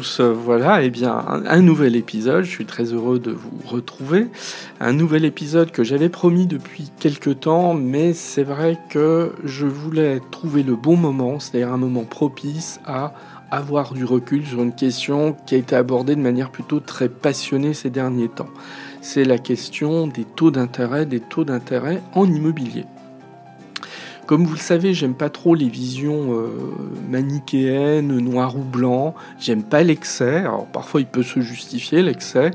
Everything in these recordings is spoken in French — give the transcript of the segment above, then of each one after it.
tous. Voilà, et eh bien, un, nouvel épisode. Je suis très heureux de vous retrouver. Un nouvel épisode que j'avais promis depuis quelques temps, mais c'est vrai que je voulais trouver le bon moment, c'est-à-dire un moment propice à avoir du recul sur une question qui a été abordée de manière plutôt très passionnée ces derniers temps. C'est la question des taux d'intérêt, des taux d'intérêt en immobilier. Comme vous le savez, j'aime pas trop les visions euh, manichéennes, noir ou blanc. J'aime pas l'excès. Alors parfois il peut se justifier l'excès,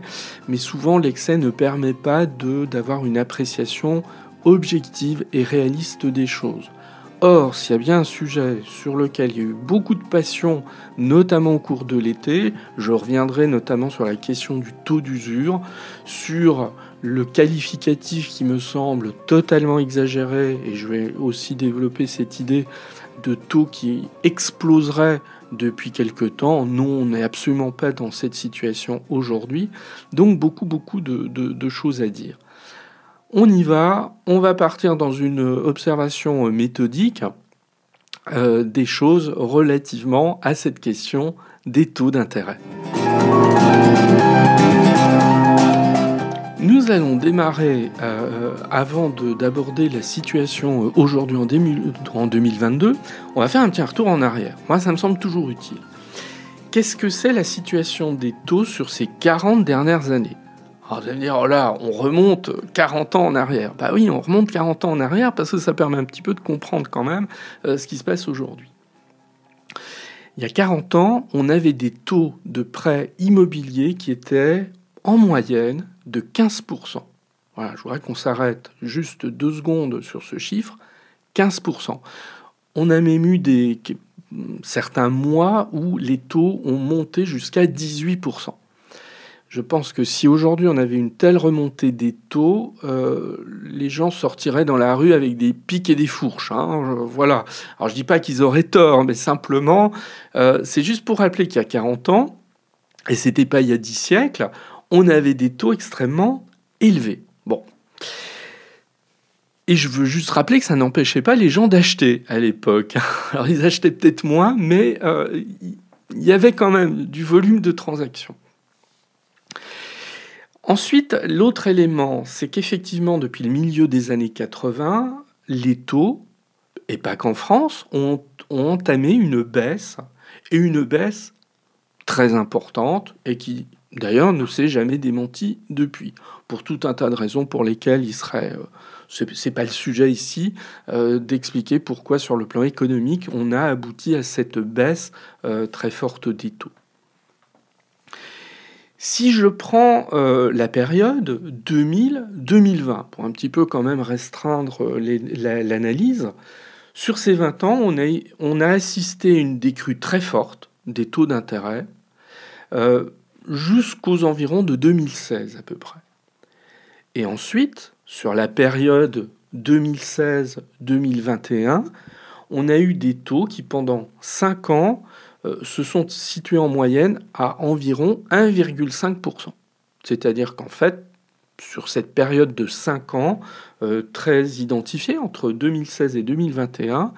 mais souvent l'excès ne permet pas d'avoir une appréciation objective et réaliste des choses. Or, s'il y a bien un sujet sur lequel il y a eu beaucoup de passion, notamment au cours de l'été, je reviendrai notamment sur la question du taux d'usure, sur le qualificatif qui me semble totalement exagéré, et je vais aussi développer cette idée de taux qui exploserait depuis quelque temps. Non, on n'est absolument pas dans cette situation aujourd'hui. Donc beaucoup, beaucoup de choses à dire. On y va, on va partir dans une observation méthodique euh, des choses relativement à cette question des taux d'intérêt. Nous allons démarrer, euh, avant d'aborder la situation euh, aujourd'hui en, en 2022, on va faire un petit retour en arrière. Moi, ça me semble toujours utile. Qu'est-ce que c'est la situation des taux sur ces 40 dernières années? Alors vous allez me dire, oh là, on remonte 40 ans en arrière. Bah oui, on remonte 40 ans en arrière parce que ça permet un petit peu de comprendre quand même euh, ce qui se passe aujourd'hui. Il y a 40 ans, on avait des taux de prêts immobiliers qui étaient en moyenne de 15%. Voilà, je voudrais qu'on s'arrête juste deux secondes sur ce chiffre. 15%. On a même eu des, certains mois où les taux ont monté jusqu'à 18%. Je pense que si aujourd'hui on avait une telle remontée des taux, euh, les gens sortiraient dans la rue avec des pics et des fourches. Hein, voilà. Alors je dis pas qu'ils auraient tort, mais simplement, euh, c'est juste pour rappeler qu'il y a 40 ans, et c'était pas il y a 10 siècles, on avait des taux extrêmement élevés. Bon. Et je veux juste rappeler que ça n'empêchait pas les gens d'acheter à l'époque. Alors ils achetaient peut-être moins, mais euh, il y avait quand même du volume de transactions. Ensuite, l'autre élément, c'est qu'effectivement, depuis le milieu des années 80, les taux, et pas qu'en France, ont, entamé une baisse, et une baisse très importante, et qui d'ailleurs ne s'est jamais démentie depuis, pour tout un tas de raisons pour lesquelles il serait... Euh, c'est pas le sujet ici euh, d'expliquer pourquoi sur le plan économique on a abouti à cette baisse euh, très forte des taux. Si je prends la période 2000-2020, pour un petit peu quand même restreindre l'analyse, sur ces 20 ans, on a, on a, assisté à une décrue très forte des taux d'intérêt jusqu'aux environs de 2016 à peu près. Et ensuite, sur la période 2016-2021, on a eu des taux qui pendant 5 ans euh, se sont situés en moyenne à environ 1,5%. C'est-à-dire qu'en fait, sur cette période de 5 ans, euh, très identifiée entre 2016 et 2021,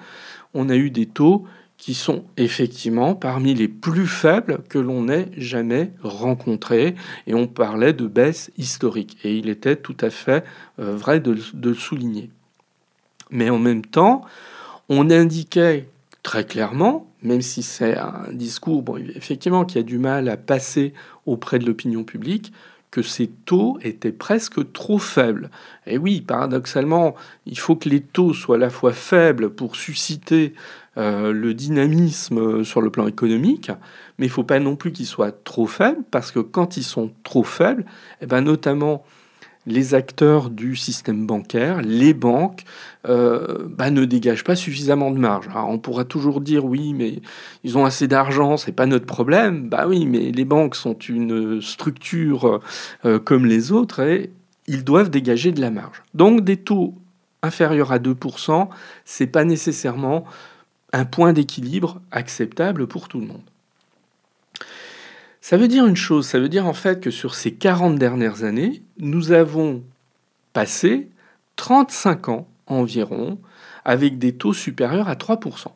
on a eu des taux qui sont effectivement parmi les plus faibles que l'on ait jamais rencontrés. Et on parlait de baisse historique. Et il était tout à fait euh, vrai de, le souligner. Mais en même temps, on indiquait très clairement même si c'est un discours, bon, effectivement, qui a du mal à passer auprès de l'opinion publique, que ces taux étaient presque trop faibles. Et oui, paradoxalement, il faut que les taux soient à la fois faibles pour susciter euh, le dynamisme sur le plan économique, mais il ne faut pas non plus qu'ils soient trop faibles, parce que quand ils sont trop faibles, eh ben notamment les acteurs du système bancaire, les banques, euh, bah, ne dégagent pas suffisamment de marge. on pourra toujours dire oui, mais ils ont assez d'argent, c'est pas notre problème. Bah oui, mais les banques sont une structure euh, comme les autres et ils doivent dégager de la marge. Donc des taux inférieurs à 2%, c'est pas nécessairement un point d'équilibre acceptable pour tout le monde. Ça veut dire une chose, ça veut dire en fait que sur ces 40 dernières années, nous avons passé 35 ans environ avec des taux supérieurs à 3%.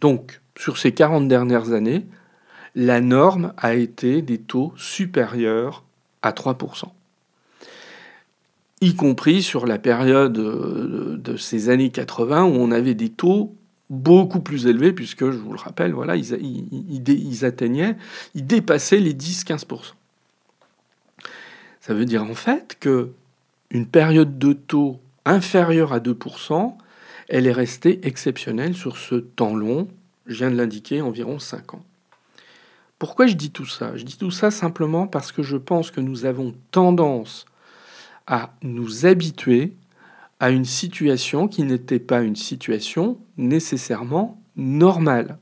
Donc, sur ces 40 dernières années, la norme a été des taux supérieurs à 3%. Y compris sur la période de ces années 80 où on avait des taux beaucoup plus élevés, puisque, je vous le rappelle, voilà, ils, atteignaient, ils dépassaient les 10-15%. Ça veut dire en fait que une période de taux inférieure à 2%, elle est restée exceptionnelle sur ce temps long, je viens de l'indiquer, environ 5 ans. Pourquoi je dis tout ça? Je dis tout ça simplement parce que je pense que nous avons tendance à nous habituer à une situation qui n'était pas une situation nécessairement normale.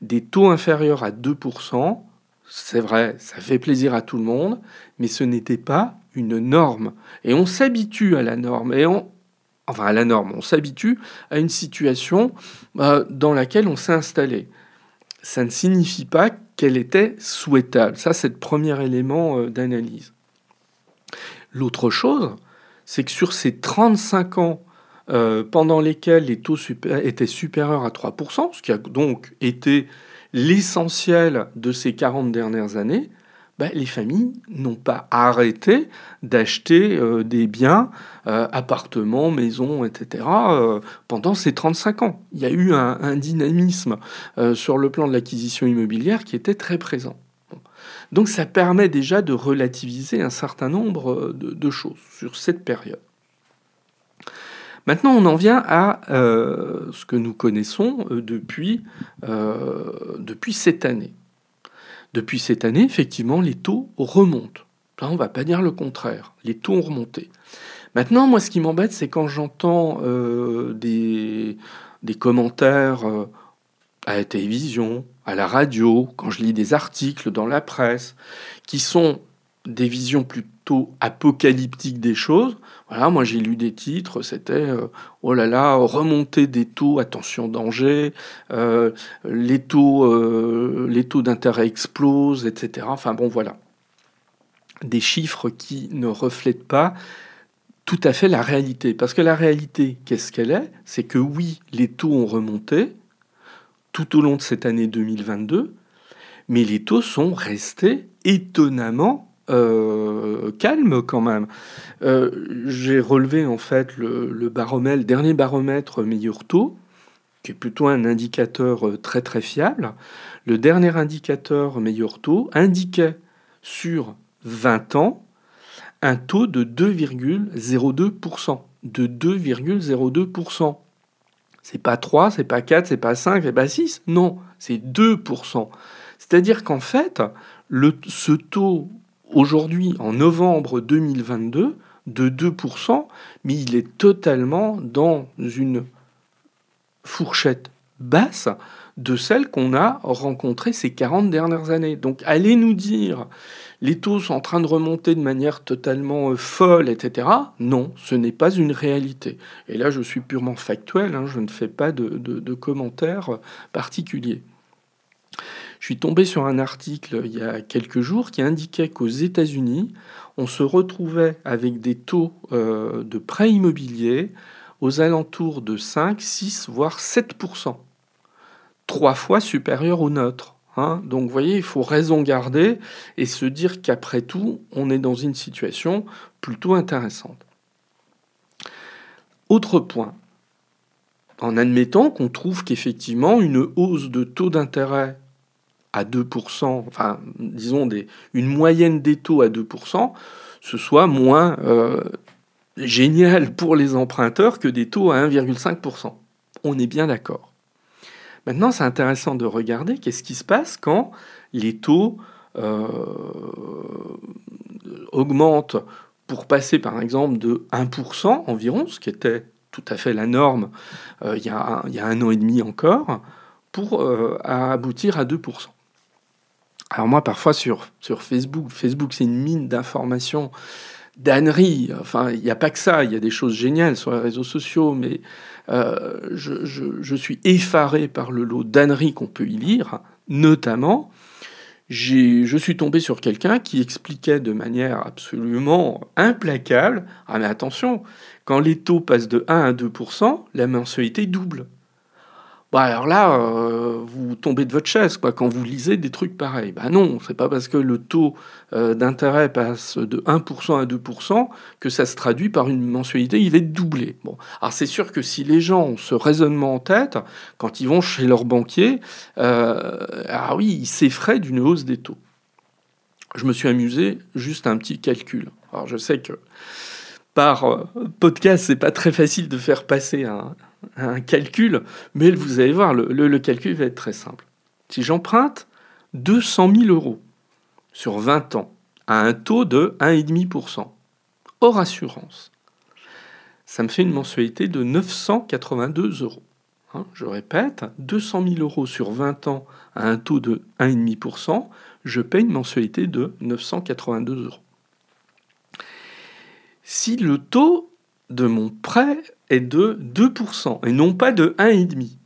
Des taux inférieurs à 2%, c'est vrai, ça fait plaisir à tout le monde, mais ce n'était pas une norme. Et on s'habitue à la norme. Et on, enfin, à la norme, on s'habitue à une situation euh, dans laquelle on s'est installé. Ça ne signifie pas qu'elle était souhaitable. Ça, c'est le premier élément euh, d'analyse. L'autre chose, c'est que sur ces 35 ans euh, pendant lesquels les taux étaient supérieurs à 3%, ce qui a donc été l'essentiel de ces 40 dernières années, bah, les familles n'ont pas arrêté d'acheter euh, des biens, euh, appartements, maisons, etc., pendant ces 35 ans. Il y a eu un, dynamisme sur le plan de l'acquisition immobilière qui était très présent. Donc ça permet déjà de relativiser un certain nombre de choses sur cette période. Maintenant, on en vient à ce que nous connaissons depuis, depuis cette année. Depuis cette année, effectivement, les taux remontent. on ne va pas dire le contraire. Les taux ont remonté. Maintenant, moi, ce qui m'embête, c'est quand j'entends euh, des, commentaires euh, à la télévision, à la radio, quand je lis des articles dans la presse, qui sont des visions plutôt apocalyptiques des choses. Voilà, moi j'ai lu des titres, c'était euh, oh là là, remontée des taux, attention danger, euh, les taux, euh, les taux d'intérêt explosent, etc. Enfin bon voilà, des chiffres qui ne reflètent pas tout à fait la réalité. Parce que la réalité, qu'est-ce qu'elle est? C'est que oui, les taux ont remonté tout au long de cette année 2022, mais les taux sont restés étonnamment euh, calme quand même. Euh, j'ai relevé en fait le, baromètre, dernier baromètre meilleur taux, qui est plutôt un indicateur euh, très très fiable. Le dernier indicateur meilleur taux indiquait sur 20 ans un taux de 2,02%. De 2,02%. C'est pas 3, c'est pas 4, c'est pas 5, c'est pas 6. Non, c'est 2%. C'est-à-dire qu'en fait, le, ce taux aujourd'hui, en novembre 2022, de 2%, mais il est totalement dans une fourchette basse de celle qu'on a rencontrée ces 40 dernières années. Donc allez nous dire, les taux sont en train de remonter de manière totalement euh, folle, etc. Non, ce n'est pas une réalité. Et là, je suis purement factuel, hein, je ne fais pas de commentaires particuliers. Je suis tombé sur un article il y a quelques jours qui indiquait qu'aux États-Unis, on se retrouvait avec des taux euh, de prêts immobiliers aux alentours de 5, 6, voire 7%. Trois fois supérieur au nôtre. Hein. Donc vous voyez, il faut raison garder et se dire qu'après tout, on est dans une situation plutôt intéressante. Autre point, en admettant qu'on trouve qu'effectivement une hausse de taux d'intérêt à 2%, enfin disons une moyenne des taux à 2%, ce soit moins euh, génial pour les emprunteurs que des taux à 1,5%. On est bien d'accord. Maintenant, c'est intéressant de regarder qu'est-ce qui se passe quand les taux euh, augmentent pour passer par exemple de 1% environ, ce qui était tout à fait la norme euh, il, y a un, an et demi encore, pour aboutir à 2%. Alors moi, parfois sur, sur Facebook, Facebook c'est une mine d'informations, d'âneries. Enfin, il n'y a pas que ça, il y a des choses géniales sur les réseaux sociaux, mais euh, je, suis effaré par le lot d'âneries qu'on peut y lire, notamment. Je suis tombé sur quelqu'un qui expliquait de manière absolument implacable, ah mais attention, quand les taux passent de 1 à 2%, la mensualité double. Bah alors là, euh, vous tombez de votre chaise quoi, quand vous lisez des trucs pareils. Bah non, c'est pas parce que le taux euh, d'intérêt passe de 1% à 2% que ça se traduit par une mensualité, il va être doublé. Bon, alors c'est sûr que si les gens ont ce raisonnement en tête, quand ils vont chez leur banquier, euh, ah oui, ils s'effraient d'une hausse des taux. Je me suis amusé, juste un petit calcul. Alors je sais que par podcast, c'est pas très facile de faire passer un, un calcul, mais vous allez voir, le, calcul va être très simple. Si j'emprunte 200 000 euros sur 20 ans à un taux de 1,5%, hors assurance, ça me fait une mensualité de 982 euros. Hein, je répète, 200 000 euros sur 20 ans à un taux de 1,5%, je paye une mensualité de 982 euros. Si le taux de mon prêt est de 2% et non pas de 1,5%.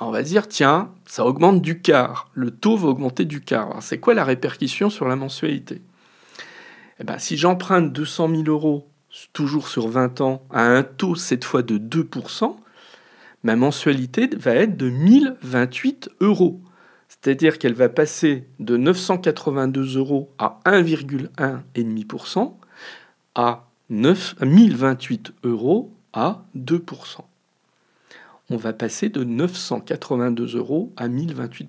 On va dire, tiens, ça augmente du quart. Le taux va augmenter du quart. C'est quoi la répercussion sur la mensualité? Eh ben, Si j'emprunte 200 000 euros, toujours sur 20 ans, à un taux cette fois de 2%, ma mensualité va être de 1028 euros. C'est-à-dire qu'elle va passer de 982 euros à 1,1,5% à 9, 1028 euros à 2%. On va passer de 982 euros à 1028%.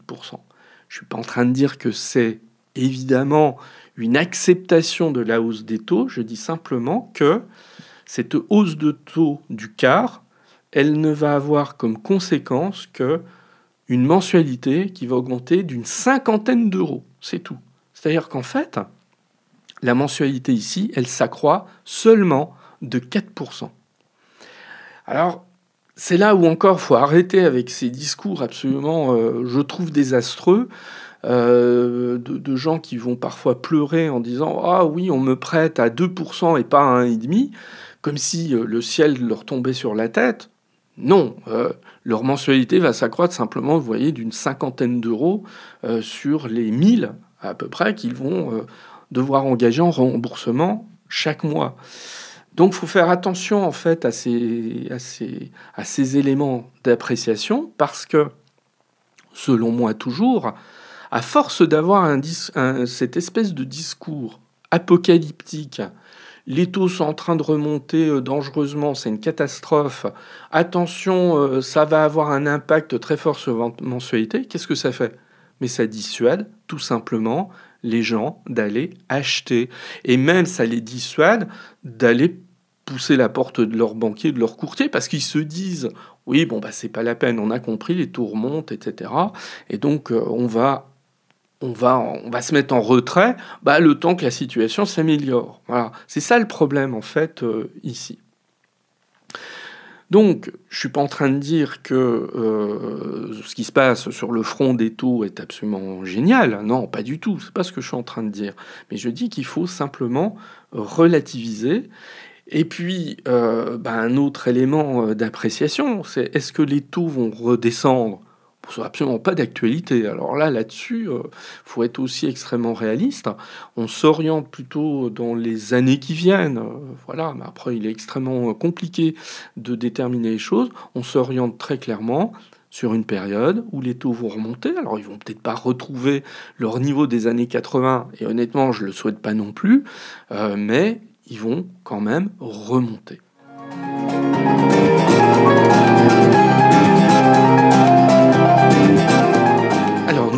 Je ne suis pas en train de dire que c'est évidemment une acceptation de la hausse des taux, je dis simplement que cette hausse de taux du quart, elle ne va avoir comme conséquence que une mensualité qui va augmenter d'une cinquantaine d'euros. C'est tout. C'est-à-dire qu'en fait, la mensualité ici, elle s'accroît seulement de 4%. Alors, c'est là où encore faut arrêter avec ces discours absolument, euh, je trouve, désastreux. Euh, de, gens qui vont parfois pleurer en disant Ah oui, on me prête à 2% et pas à 1,5%, comme si euh, le ciel leur tombait sur la tête. Non, leur mensualité va s'accroître simplement, vous voyez, d'une cinquantaine d'euros sur les 1000 à peu près qu'ils vont devoir engager en remboursement chaque mois. Donc, faut faire attention en fait à ces, à ces, éléments d'appréciation parce que, selon moi toujours, à force d'avoir un, cette espèce de discours apocalyptique, les taux sont en train de remonter euh, dangereusement, c'est une catastrophe, attention, euh, ça va avoir un impact très fort sur votre mensualité, qu'est-ce que ça fait? Mais ça dissuade tout simplement les gens d'aller acheter. Et même ça les dissuade d'aller pousser la porte de leur banquier, de leur courtier, parce qu'ils se disent oui, bon, bah, c'est pas la peine, on a compris, les taux remontent, etc. Et donc, euh, on, va, on, va, on va se mettre en retrait bah, le temps que la situation s'améliore. Voilà. C'est ça le problème, en fait, euh, ici. Donc, je suis pas en train de dire que euh, ce qui se passe sur le front des taux est absolument génial. Non, pas du tout. C'est pas ce que je suis en train de dire. Mais je dis qu'il faut simplement relativiser et puis, euh, bah, un autre élément euh, d'appréciation, c'est est-ce que les taux vont redescendre? Ce absolument pas d'actualité. Alors là, là-dessus, il euh, faut être aussi extrêmement réaliste. On s'oriente plutôt dans les années qui viennent. voilà, mais après, il est extrêmement compliqué de déterminer les choses. On s'oriente très clairement sur une période où les taux vont remonter. Alors ils vont peut-être pas retrouver leur niveau des années 80, et honnêtement je le souhaite pas non plus, mais ils vont quand même remonter.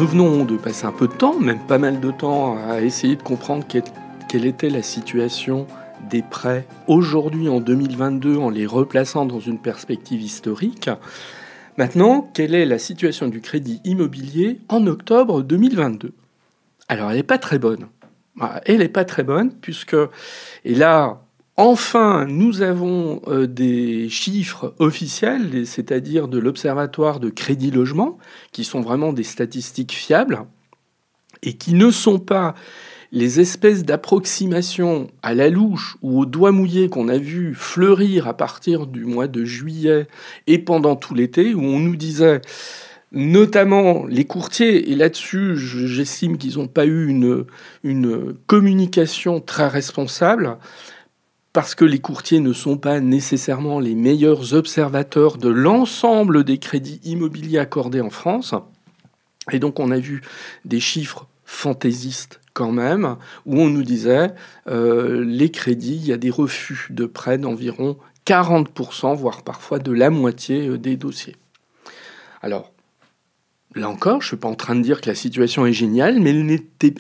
Nous venons de passer un peu de temps, même pas mal de temps, à essayer de comprendre quelle était la situation des prêts aujourd'hui en 2022 en les replaçant dans une perspective historique. Maintenant, quelle est la situation du crédit immobilier en octobre 2022 Alors elle n'est pas très bonne. Ah, elle n'est pas très bonne, puisque, et là, enfin, nous avons euh, des chiffres officiels, c'est-à-dire de l'Observatoire de crédit logement, qui sont vraiment des statistiques fiables, et qui ne sont pas les espèces d'approximations à la louche ou au doigt mouillé qu'on a vu fleurir à partir du mois de juillet et pendant tout l'été, où on nous disait notamment les courtiers, et là-dessus, j'estime qu'ils n'ont pas eu une, une communication très responsable, parce que les courtiers ne sont pas nécessairement les meilleurs observateurs de l'ensemble des crédits immobiliers accordés en France. Et donc on a vu des chiffres fantaisistes quand même, où on nous disait euh, les crédits, il y a des refus de prêts d'environ 40%, voire parfois de la moitié euh, des dossiers. Alors, là encore, je ne suis pas en train de dire que la situation est géniale, mais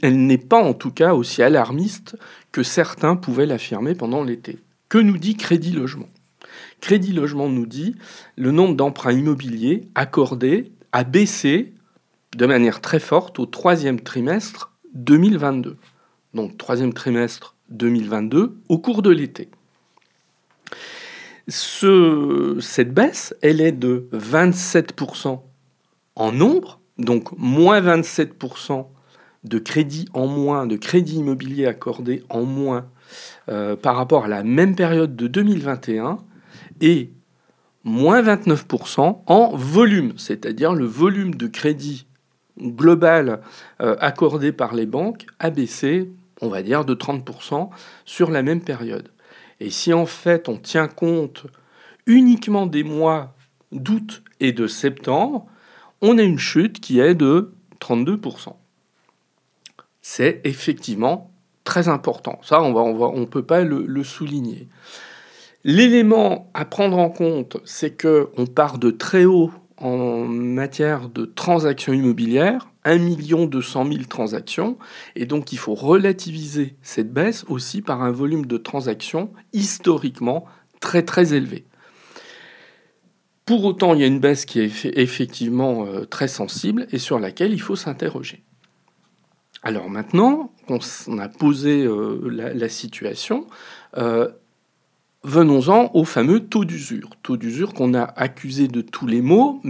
elle n'est pas en tout cas aussi alarmiste que certains pouvaient l'affirmer pendant l'été. Que nous dit Crédit Logement? Crédit Logement nous dit le nombre d'emprunts immobiliers accordés a baissé de manière très forte au troisième trimestre 2022. Donc troisième trimestre 2022 au cours de l'été. Ce, cette baisse, elle est de 27% en nombre, donc moins 27% de crédits en moins, de crédits immobiliers accordés en moins euh, par rapport à la même période de 2021, et moins 29% en volume, c'est-à-dire le volume de crédit global euh, accordé par les banques a baissé, on va dire, de 30% sur la même période. Et si en fait on tient compte uniquement des mois d'août et de septembre, on a une chute qui est de 32%. C'est effectivement très important. Ça, on ne peut pas le, souligner. L'élément à prendre en compte, c'est qu'on part de très haut en matière de transactions immobilières, 1 200 000 transactions, et donc il faut relativiser cette baisse aussi par un volume de transactions historiquement très très élevé. Pour autant, il y a une baisse qui est effectivement euh, très sensible et sur laquelle il faut s'interroger. Alors maintenant qu'on a posé euh, la, situation, euh, venons-en au fameux taux d'usure. Taux d'usure qu'on a accusé de tous les maux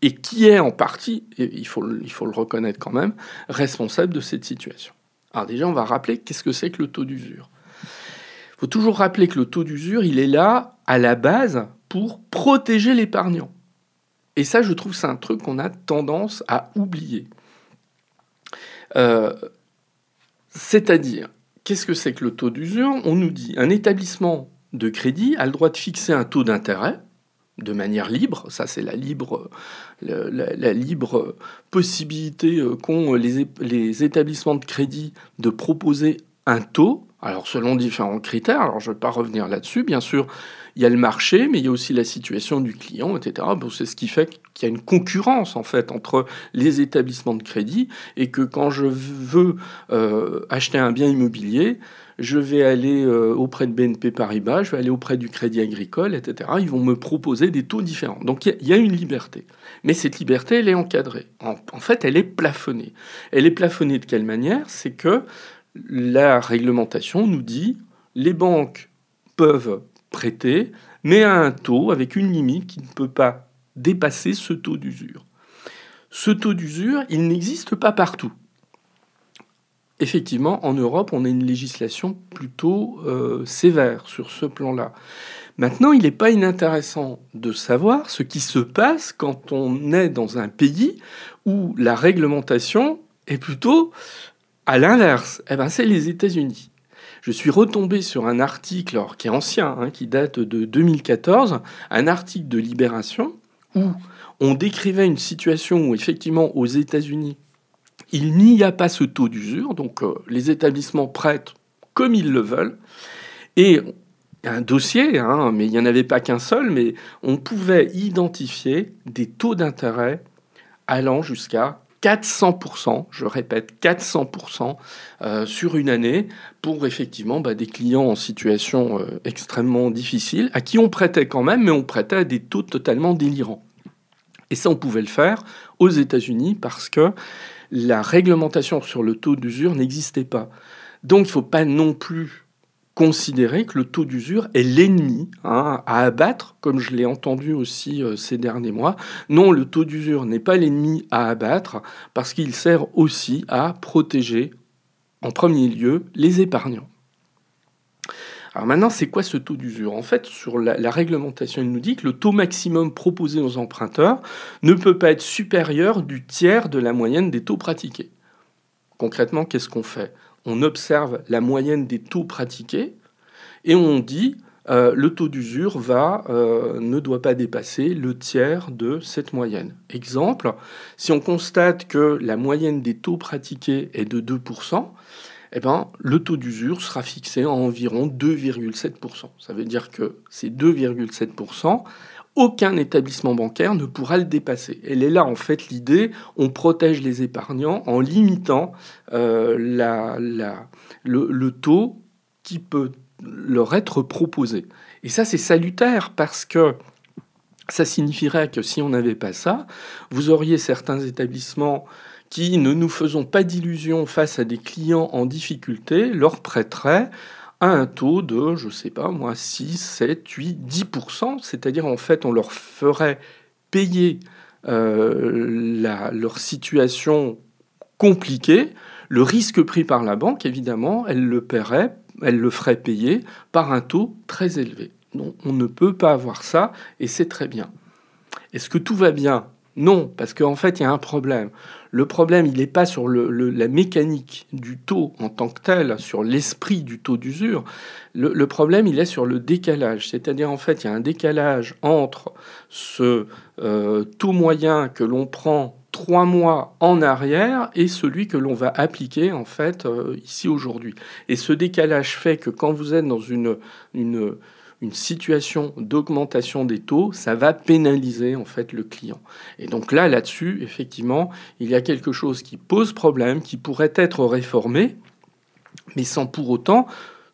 et qui est en partie, il faut le reconnaître quand même, responsable de cette situation. Alors déjà, on va rappeler qu'est-ce que c'est que le taux d'usure. Il faut toujours rappeler que le taux d'usure, il est là à la base pour protéger l'épargnant. Et ça, je trouve, c'est un truc qu'on a tendance à oublier. Euh, c'est-à-dire, qu'est-ce que c'est que le taux d'usure? On nous dit un établissement de crédit a le droit de fixer un taux d'intérêt de manière libre, ça c'est la libre, la, libre possibilité euh, qu'ont les, les, établissements de crédit de proposer un taux, alors selon différents critères, alors je ne vais pas revenir là-dessus, bien sûr, il y a le marché, mais il y a aussi la situation du client, etc. C'est ce qui fait qu'il y a une concurrence en fait entre les établissements de crédit et que quand je veux euh, acheter un bien immobilier, je vais aller euh, auprès de BNP Paribas, je vais aller auprès du Crédit Agricole, etc. Ils vont me proposer des taux différents. Donc il y, a une liberté. Mais cette liberté, elle est encadrée. En, en, fait, elle est plafonnée. Elle est plafonnée de quelle manière? C'est que la réglementation nous dit les banques peuvent prêter, mais à un taux avec une limite qui ne peut pas dépasser ce taux d'usure. Ce taux d'usure, il n'existe pas partout effectivement, en Europe, on a une législation plutôt euh, sévère sur ce plan-là. Maintenant, il n'est pas inintéressant de savoir ce qui se passe quand on est dans un pays où la réglementation est plutôt à l'inverse. Eh ben, c'est les États-Unis. Je suis retombé sur un article qui est ancien, hein, qui date de 2014, un article de Libération où on décrivait une situation où effectivement aux États-Unis il n'y a pas ce taux d'usure, donc euh, les établissements prêtent comme ils le veulent. Et un dossier, hein, mais il n'y en avait pas qu'un seul, mais on pouvait identifier des taux d'intérêt allant jusqu'à 400%, je répète 400% euh, sur une année pour effectivement bah, des clients en situation euh, extrêmement difficile, à qui on prêtait quand même, mais on prêtait à des taux totalement délirants. Et ça, on pouvait le faire aux États-Unis parce que la réglementation sur le taux d'usure n'existait pas. Donc il ne faut pas non plus considérer que le taux d'usure est l'ennemi hein, à abattre, comme je l'ai entendu aussi euh, ces derniers mois. Non, le taux d'usure n'est pas l'ennemi à abattre parce qu'il sert aussi à protéger en premier lieu les épargnants. Alors maintenant, c'est quoi ce taux d'usure? En fait, sur la, réglementation, il nous dit que le taux maximum proposé aux emprunteurs ne peut pas être supérieur du tiers de la moyenne des taux pratiqués. Concrètement, qu'est-ce qu'on fait? On observe la moyenne des taux pratiqués et on dit euh, le taux d'usure va, euh, ne doit pas dépasser le tiers de cette moyenne. Exemple, si on constate que la moyenne des taux pratiqués est de 2%, eh ben, le taux d'usure sera fixé à environ 2,7%. Ça veut dire que ces 2,7%, aucun établissement bancaire ne pourra le dépasser. Elle est là en fait l'idée, on protège les épargnants en limitant euh, le, taux qui peut leur être proposé. Et ça, c'est salutaire parce que ça signifierait que si on n'avait pas ça, vous auriez certains établissements qui, ne nous faisons pas d'illusions face à des clients en difficulté, leur prêteraient à un taux de, je sais pas moi, 6, 7, 8, 10%, c'est-à-dire en fait on leur ferait payer euh, leur situation compliquée, le risque pris par la banque, évidemment, elle le paierait elle le ferait payer par un taux très élevé. Non, on ne peut pas avoir ça, et c'est très bien. Est-ce que tout va bien? Non, parce qu'en fait, il y a un problème. Le problème, il n'est pas sur la mécanique du taux en tant que tel, sur l'esprit du taux d'usure. Le, problème, il est sur le décalage. C'est-à-dire, en fait, il y a un décalage entre ce euh, taux moyen que l'on prend trois mois en arrière et celui que l'on va appliquer en fait euh, ici aujourd'hui. Et ce décalage fait que quand vous êtes dans une, une, une situation d'augmentation des taux, ça va pénaliser en fait le client. Et donc là, là-dessus, effectivement, il y a quelque chose qui pose problème, qui pourrait être réformé, mais sans pour autant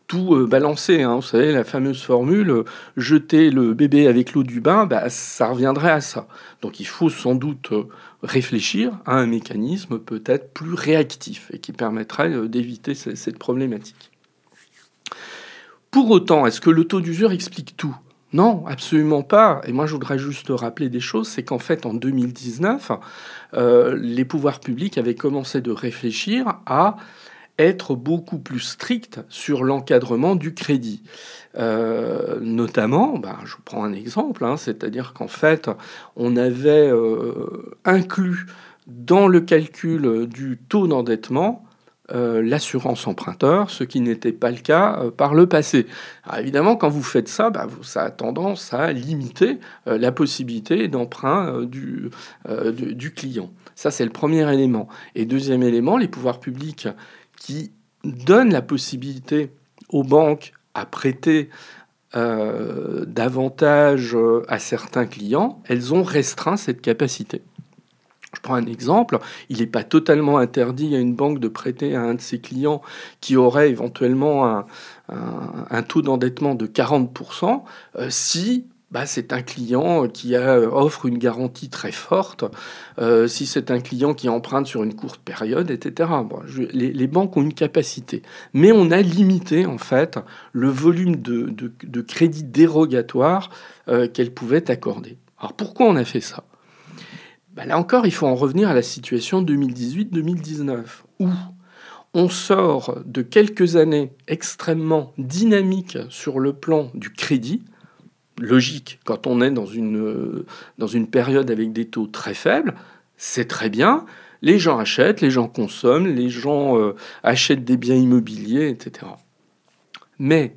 tout euh, balancer. Hein. Vous savez, la fameuse formule euh, jeter le bébé avec l'eau du bain, bah, ça reviendrait à ça. Donc il faut sans doute euh, réfléchir à un mécanisme peut-être plus réactif et qui permettrait d'éviter cette problématique. Pour autant, est-ce que le taux d'usure explique tout? Non, absolument pas. Et moi, je voudrais juste rappeler des choses. C'est qu'en fait, en 2019, les pouvoirs publics avaient commencé de réfléchir à être beaucoup plus strict sur l'encadrement du crédit. Euh, notamment, bah, je prends un exemple, hein, c'est-à-dire qu'en fait, on avait euh, inclus dans le calcul du taux d'endettement euh, l'assurance emprunteur, ce qui n'était pas le cas par le passé. évidemment, quand vous faites ça, bah, ça a tendance à limiter la possibilité d'emprunt du, du, client. Ça, c'est le premier élément. Et deuxième élément, les pouvoirs publics qui donne la possibilité aux banques à prêter euh, davantage euh, à certains clients, elles ont restreint cette capacité. Je prends un exemple, il n'est pas totalement interdit à une banque de prêter à un de ses clients qui aurait éventuellement un, un taux d'endettement de 40% euh, si bah, c'est un client qui a, offre une garantie très forte, euh, si c'est un client qui emprunte sur une courte période, etc. les, banques ont une capacité. Mais on a limité, en fait, le volume de, de, crédit dérogatoire euh, qu'elles pouvaient accorder. Alors pourquoi on a fait ça? Bah, Là encore, il faut en revenir à la situation 2018-2019, où on sort de quelques années extrêmement dynamiques sur le plan du crédit, logique quand on est dans une, euh, dans une période avec des taux très faibles, c'est très bien. Les gens achètent, les gens consomment, les gens euh, achètent des biens immobiliers, etc. Mais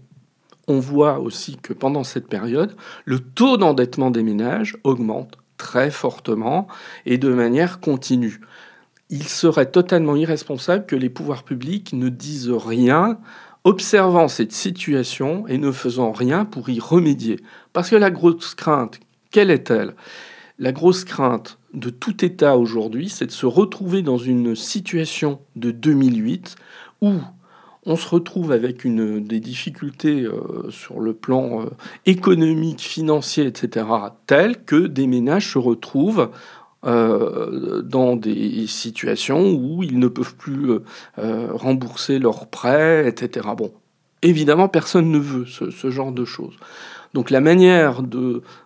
on voit aussi que pendant cette période, le taux d'endettement des ménages augmente très fortement et de manière continue. Il serait totalement irresponsable que les pouvoirs publics ne disent rien observant cette situation et ne faisant rien pour y remédier. Parce que la grosse crainte, quelle est-elle? La grosse crainte de tout État aujourd'hui, c'est de se retrouver dans une situation de 2008 où on se retrouve avec une, des difficultés euh, sur le plan euh, économique, financier, etc., telles que des ménages se retrouvent euh, dans des situations où ils ne peuvent plus rembourser leurs prêts, etc. Bon, évidemment, personne ne veut ce, genre de choses. Donc la manière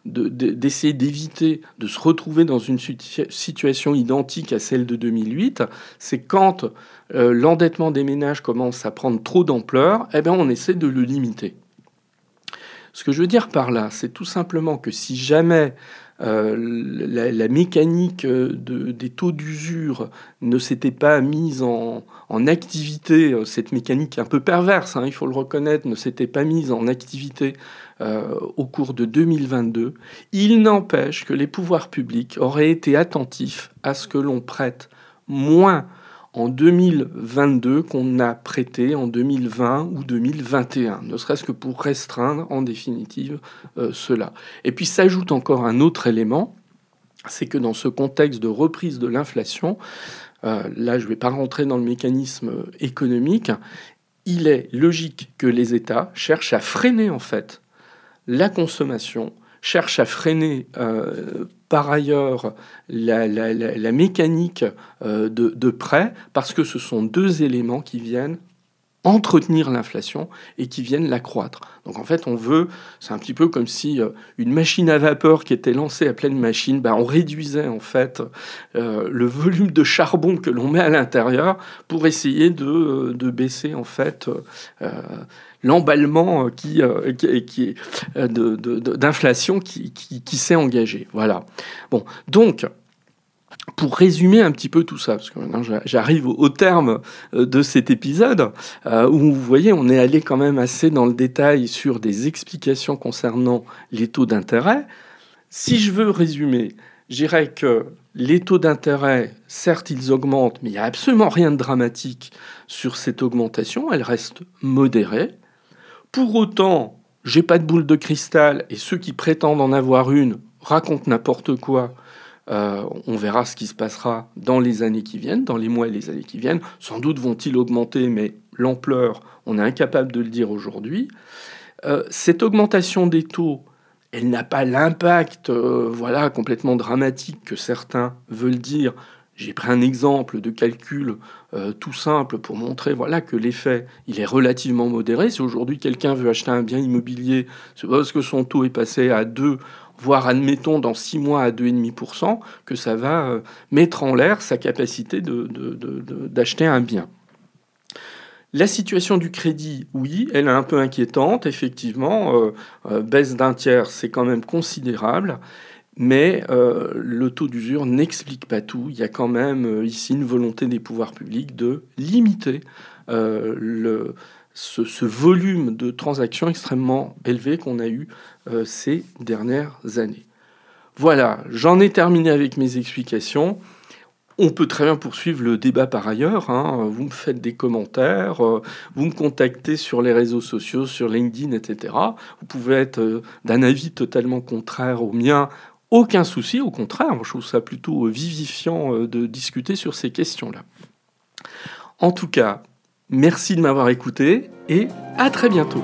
d'essayer de, d'éviter de se retrouver dans une situation identique à celle de 2008, c'est quand euh, l'endettement des ménages commence à prendre trop d'ampleur, eh bien on essaie de le limiter. Ce que je veux dire par là, c'est tout simplement que si jamais euh, la, mécanique des taux d'usure ne s'était pas mise en, activité, cette mécanique un peu perverse, hein, il faut le reconnaître, ne s'était pas mise en activité au cours de 2022, il n'empêche que les pouvoirs publics auraient été attentifs à ce que l'on prête moins en 2022 qu'on a prêté en 2020 ou 2021, ne serait-ce que pour restreindre en définitive euh, cela. Et puis s'ajoute encore un autre élément, c'est que dans ce contexte de reprise de l'inflation, euh, là je ne vais pas rentrer dans le mécanisme économique, il est logique que les États cherchent à freiner en fait la consommation, cherchent à freiner euh, par ailleurs la, mécanique euh, de, de prêt, parce que ce sont deux éléments qui viennent entretenir l'inflation et qui viennent l'accroître. Donc en fait, on veut, c'est un petit peu comme si euh, une machine à vapeur qui était lancée à pleine machine, ben, on réduisait en fait le volume de charbon que l'on met à l'intérieur pour essayer de, de baisser en fait l'emballement qui, qui, qui d'inflation qui, qui, s'est engagé. Voilà. Bon, donc pour résumer un petit peu tout ça, parce que maintenant j'arrive au, terme euh, de cet épisode, euh, où vous voyez, on est allé quand même assez dans le détail sur des explications concernant les taux d'intérêt. Si je veux résumer, je dirais que les taux d'intérêt, certes, ils augmentent, mais il n'y a absolument rien de dramatique sur cette augmentation, elle reste modérée. Pour autant, j'ai pas de boule de cristal, et ceux qui prétendent en avoir une racontent n'importe quoi euh, on verra ce qui se passera dans les années qui viennent, dans les mois et les années qui viennent. Sans doute vont-ils augmenter, mais l'ampleur, on est incapable de le dire aujourd'hui. Euh, cette augmentation des taux, elle n'a pas l'impact euh, voilà, complètement dramatique que certains veulent dire. J'ai pris un exemple de calcul tout simple pour montrer voilà, que l'effet il est relativement modéré. Si aujourd'hui quelqu'un veut acheter un bien immobilier, parce que son taux est passé à 2 voire admettons dans 6 mois à 2,5%, que ça va euh, mettre en l'air sa capacité d'acheter un bien. La situation du crédit, oui, elle est un peu inquiétante, effectivement. Euh, euh, baisse d'un tiers, c'est quand même considérable. Mais le taux d'usure n'explique pas tout. Il y a quand même ici une volonté des pouvoirs publics de limiter le, ce, volume de transactions extrêmement élevé qu'on a eu euh, ces dernières années. Voilà, j'en ai terminé avec mes explications. On peut très bien poursuivre le débat par ailleurs. Hein. Vous me faites des commentaires, euh, vous me contactez sur les réseaux sociaux, sur LinkedIn, etc. Vous pouvez être euh, d'un avis totalement contraire au mien. Aucun souci, au contraire, je trouve ça plutôt vivifiant de discuter sur ces questions-là. En tout cas, Merci de m'avoir écouté et à très bientôt.